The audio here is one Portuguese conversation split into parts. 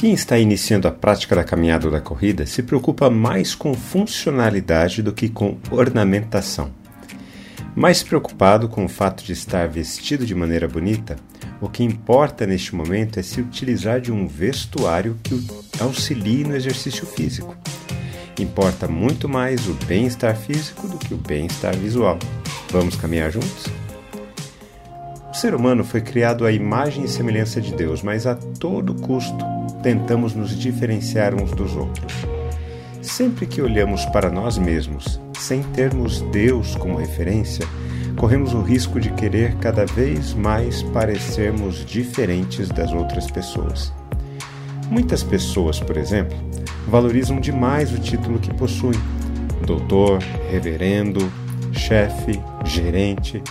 Quem está iniciando a prática da caminhada ou da corrida se preocupa mais com funcionalidade do que com ornamentação. Mais preocupado com o fato de estar vestido de maneira bonita, o que importa neste momento é se utilizar de um vestuário que auxilie no exercício físico. Importa muito mais o bem-estar físico do que o bem-estar visual. Vamos caminhar juntos? Ser humano foi criado à imagem e semelhança de Deus, mas a todo custo tentamos nos diferenciar uns dos outros. Sempre que olhamos para nós mesmos, sem termos Deus como referência, corremos o risco de querer cada vez mais parecermos diferentes das outras pessoas. Muitas pessoas, por exemplo, valorizam demais o título que possuem: doutor, reverendo, chefe, gerente.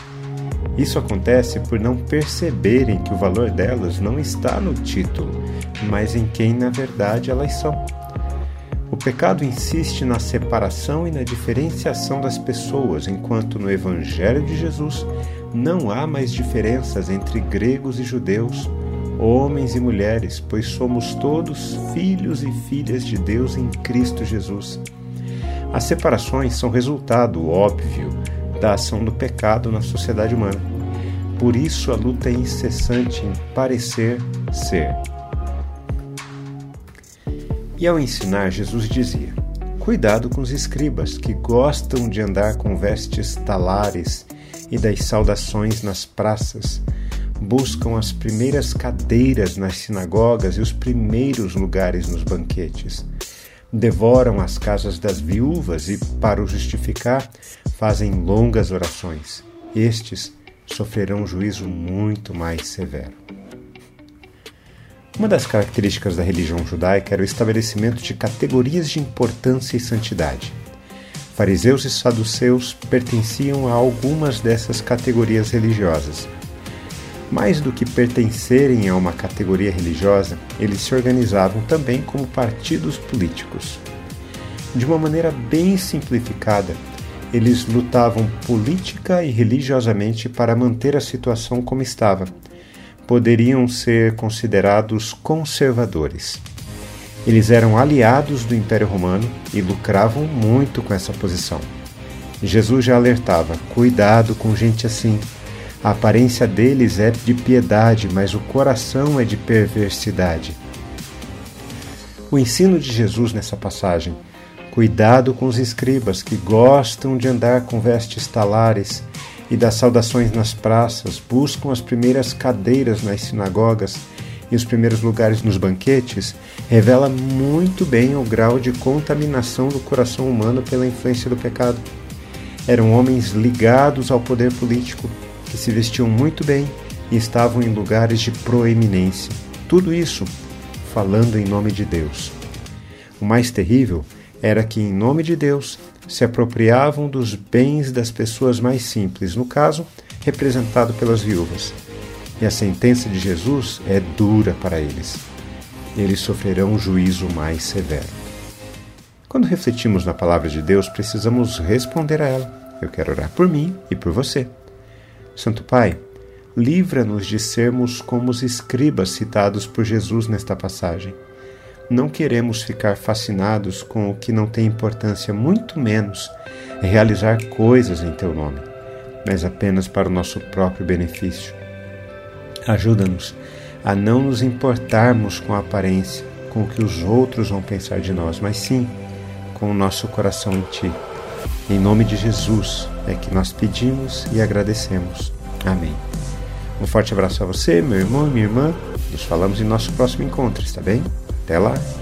Isso acontece por não perceberem que o valor delas não está no título, mas em quem na verdade elas são. O pecado insiste na separação e na diferenciação das pessoas, enquanto no Evangelho de Jesus não há mais diferenças entre gregos e judeus, homens e mulheres, pois somos todos filhos e filhas de Deus em Cristo Jesus. As separações são resultado óbvio da ação do pecado na sociedade humana. Por isso a luta é incessante em parecer ser. E ao ensinar, Jesus dizia: Cuidado com os escribas, que gostam de andar com vestes talares e das saudações nas praças, buscam as primeiras cadeiras nas sinagogas e os primeiros lugares nos banquetes. Devoram as casas das viúvas e, para o justificar, fazem longas orações. Estes sofrerão um juízo muito mais severo. Uma das características da religião judaica era o estabelecimento de categorias de importância e santidade. Fariseus e saduceus pertenciam a algumas dessas categorias religiosas. Mais do que pertencerem a uma categoria religiosa, eles se organizavam também como partidos políticos. De uma maneira bem simplificada, eles lutavam política e religiosamente para manter a situação como estava poderiam ser considerados conservadores. Eles eram aliados do Império Romano e lucravam muito com essa posição. Jesus já alertava: cuidado com gente assim. A aparência deles é de piedade, mas o coração é de perversidade. O ensino de Jesus nessa passagem: cuidado com os escribas que gostam de andar com vestes talares e das saudações nas praças, buscam as primeiras cadeiras nas sinagogas e os primeiros lugares nos banquetes, revela muito bem o grau de contaminação do coração humano pela influência do pecado. Eram homens ligados ao poder político, que se vestiam muito bem e estavam em lugares de proeminência. Tudo isso falando em nome de Deus. O mais terrível era que, em nome de Deus, se apropriavam dos bens das pessoas mais simples, no caso, representado pelas viúvas. E a sentença de Jesus é dura para eles. Eles sofrerão um juízo mais severo. Quando refletimos na palavra de Deus, precisamos responder a ela. Eu quero orar por mim e por você. Santo Pai, livra-nos de sermos como os escribas citados por Jesus nesta passagem não queremos ficar fascinados com o que não tem importância, muito menos realizar coisas em teu nome, mas apenas para o nosso próprio benefício. Ajuda-nos a não nos importarmos com a aparência, com o que os outros vão pensar de nós, mas sim com o nosso coração em Ti. Em nome de Jesus é que nós pedimos e agradecemos. Amém. Um forte abraço a você, meu irmão e minha irmã. Nos falamos em nosso próximo encontro, está bem? Até lá!